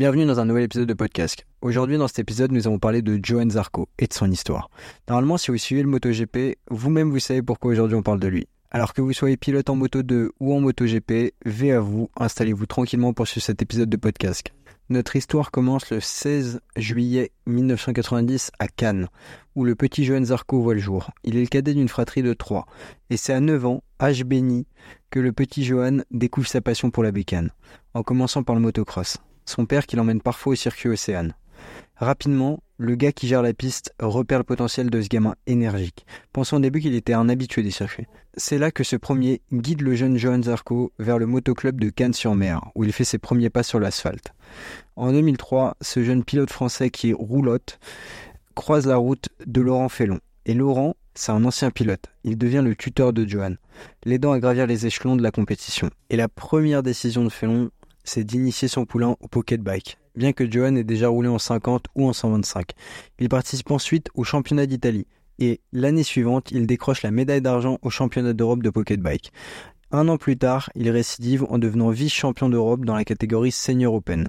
Bienvenue dans un nouvel épisode de podcast. Aujourd'hui, dans cet épisode, nous allons parler de Johan Zarco et de son histoire. Normalement, si vous suivez le MotoGP, vous-même vous savez pourquoi aujourd'hui on parle de lui. Alors que vous soyez pilote en Moto 2 ou en MotoGP, V à vous, installez-vous tranquillement pour suivre cet épisode de podcast. Notre histoire commence le 16 juillet 1990 à Cannes, où le petit Johan Zarco voit le jour. Il est le cadet d'une fratrie de trois, et c'est à 9 ans, âge béni, que le petit Johan découvre sa passion pour la bécane, en commençant par le motocross. Son père qui l'emmène parfois au circuit Océane. Rapidement, le gars qui gère la piste repère le potentiel de ce gamin énergique, pensant au début qu'il était un habitué des circuits. C'est là que ce premier guide le jeune Johan Zarco vers le motoclub de Cannes-sur-Mer, où il fait ses premiers pas sur l'asphalte. En 2003, ce jeune pilote français qui roulotte croise la route de Laurent Fellon. Et Laurent, c'est un ancien pilote. Il devient le tuteur de Johan, l'aidant à gravir les échelons de la compétition. Et la première décision de Fellon, c'est d'initier son poulain au pocket bike, bien que Johan ait déjà roulé en 50 ou en 125. Il participe ensuite au championnat d'Italie et l'année suivante, il décroche la médaille d'argent au championnat d'Europe de pocket bike. Un an plus tard, il récidive en devenant vice-champion d'Europe dans la catégorie Senior Open.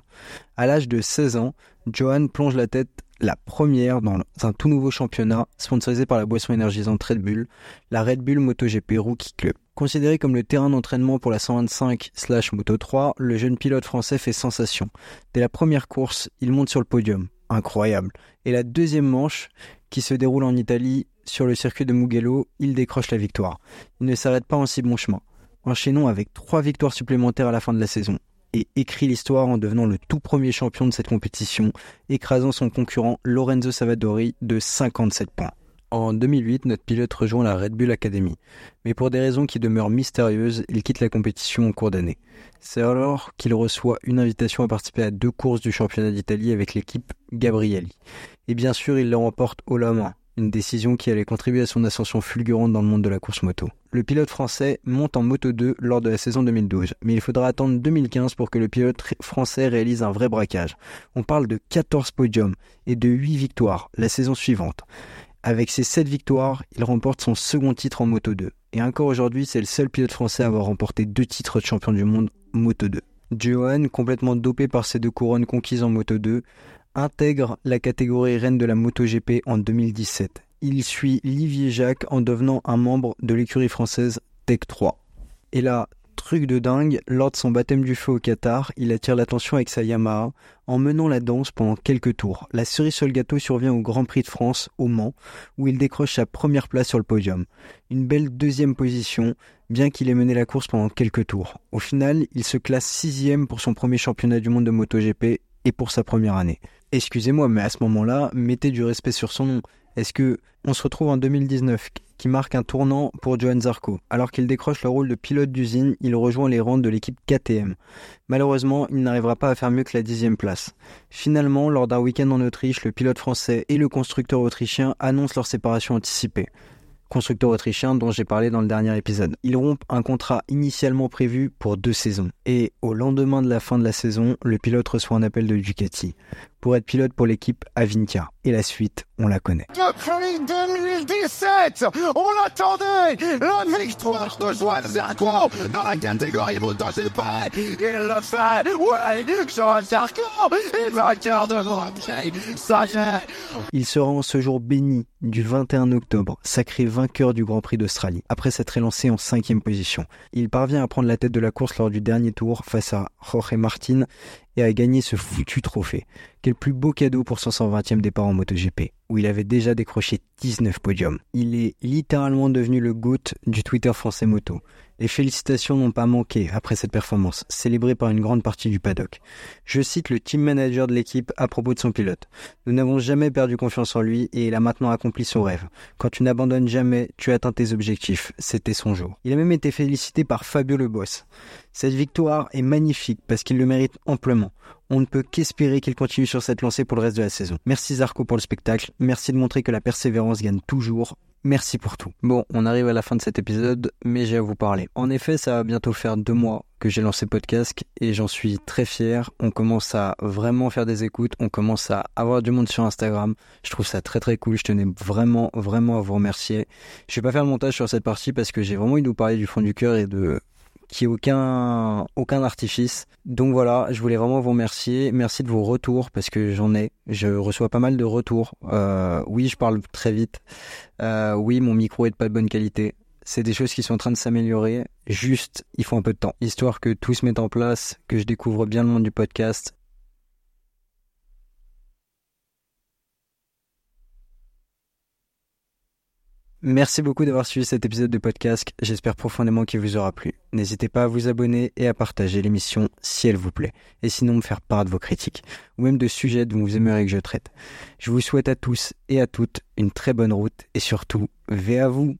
À l'âge de 16 ans, Johan plonge la tête la première dans un tout nouveau championnat sponsorisé par la boisson énergisante Red Bull, la Red Bull MotoGP Rookie Club. Considéré comme le terrain d'entraînement pour la 125 Moto 3, le jeune pilote français fait sensation. Dès la première course, il monte sur le podium. Incroyable. Et la deuxième manche, qui se déroule en Italie, sur le circuit de Mugello, il décroche la victoire. Il ne s'arrête pas en si bon chemin, enchaînant avec trois victoires supplémentaires à la fin de la saison et écrit l'histoire en devenant le tout premier champion de cette compétition, écrasant son concurrent Lorenzo Savadori de 57 points. En 2008, notre pilote rejoint la Red Bull Academy, mais pour des raisons qui demeurent mystérieuses, il quitte la compétition en cours d'année. C'est alors qu'il reçoit une invitation à participer à deux courses du championnat d'Italie avec l'équipe Gabrielli. Et bien sûr, il le remporte au la main, une décision qui allait contribuer à son ascension fulgurante dans le monde de la course moto. Le pilote français monte en Moto 2 lors de la saison 2012, mais il faudra attendre 2015 pour que le pilote français réalise un vrai braquage. On parle de 14 podiums et de 8 victoires la saison suivante. Avec ses 7 victoires, il remporte son second titre en Moto 2. Et encore aujourd'hui, c'est le seul pilote français à avoir remporté deux titres de champion du monde Moto 2. Johan, complètement dopé par ses deux couronnes conquises en Moto 2, intègre la catégorie reine de la MotoGP en 2017. Il suit Livier Jacques en devenant un membre de l'écurie française Tech 3. Et là, truc de dingue, lors de son baptême du feu au Qatar, il attire l'attention avec sa Yamaha en menant la danse pendant quelques tours. La cerise sur gâteau survient au Grand Prix de France, au Mans, où il décroche sa première place sur le podium. Une belle deuxième position, bien qu'il ait mené la course pendant quelques tours. Au final, il se classe sixième pour son premier championnat du monde de MotoGP et pour sa première année. Excusez-moi, mais à ce moment-là, mettez du respect sur son nom. Est-ce que on se retrouve en 2019, qui marque un tournant pour Johan Zarco? Alors qu'il décroche le rôle de pilote d'usine, il rejoint les rangs de l'équipe KTM. Malheureusement, il n'arrivera pas à faire mieux que la dixième place. Finalement, lors d'un week-end en Autriche, le pilote français et le constructeur autrichien annoncent leur séparation anticipée constructeur autrichien dont j'ai parlé dans le dernier épisode. Ils rompent un contrat initialement prévu pour deux saisons. Et au lendemain de la fin de la saison, le pilote reçoit un appel de Ducati pour être pilote pour l'équipe Avintia. Et la suite, on la connaît. Depuis 2017, on attendait la victoire de Joan Zarco dans la catégorie MotoGP. Il le fait, ouais, Joan Zarco est vainqueur de Grand Prix. Ça y est. Il se rend ce jour béni du 21 octobre, sacré vainqueur du Grand Prix d'Australie, après s'être élancé en cinquième position. Il parvient à prendre la tête de la course lors du dernier tour face à Jorge Martin et à gagner ce foutu trophée. Quel plus beau cadeau pour son 120e départ en MotoGP, où il avait déjà décroché 19 podiums. Il est littéralement devenu le GOAT du Twitter français moto. Les félicitations n'ont pas manqué après cette performance, célébrée par une grande partie du paddock. Je cite le team manager de l'équipe à propos de son pilote. Nous n'avons jamais perdu confiance en lui et il a maintenant accompli son rêve. Quand tu n'abandonnes jamais, tu atteins tes objectifs. C'était son jour. Il a même été félicité par Fabio Le Boss. Cette victoire est magnifique parce qu'il le mérite amplement. On ne peut qu'espérer qu'il continue sur cette lancée pour le reste de la saison. Merci Zarco pour le spectacle. Merci de montrer que la persévérance gagne toujours. Merci pour tout. Bon, on arrive à la fin de cet épisode, mais j'ai à vous parler. En effet, ça va bientôt faire deux mois que j'ai lancé podcast et j'en suis très fier. On commence à vraiment faire des écoutes, on commence à avoir du monde sur Instagram. Je trouve ça très très cool. Je tenais vraiment vraiment à vous remercier. Je vais pas faire le montage sur cette partie parce que j'ai vraiment envie de vous parler du fond du cœur et de qui est aucun, aucun artifice. Donc voilà, je voulais vraiment vous remercier. Merci de vos retours parce que j'en ai. Je reçois pas mal de retours. Euh, oui, je parle très vite. Euh, oui, mon micro est de pas de bonne qualité. C'est des choses qui sont en train de s'améliorer. Juste, il faut un peu de temps. Histoire que tout se mette en place, que je découvre bien le monde du podcast Merci beaucoup d'avoir suivi cet épisode de podcast. J'espère profondément qu'il vous aura plu. N'hésitez pas à vous abonner et à partager l'émission si elle vous plaît. Et sinon me faire part de vos critiques ou même de sujets dont vous aimeriez que je traite. Je vous souhaite à tous et à toutes une très bonne route et surtout, veillez à vous.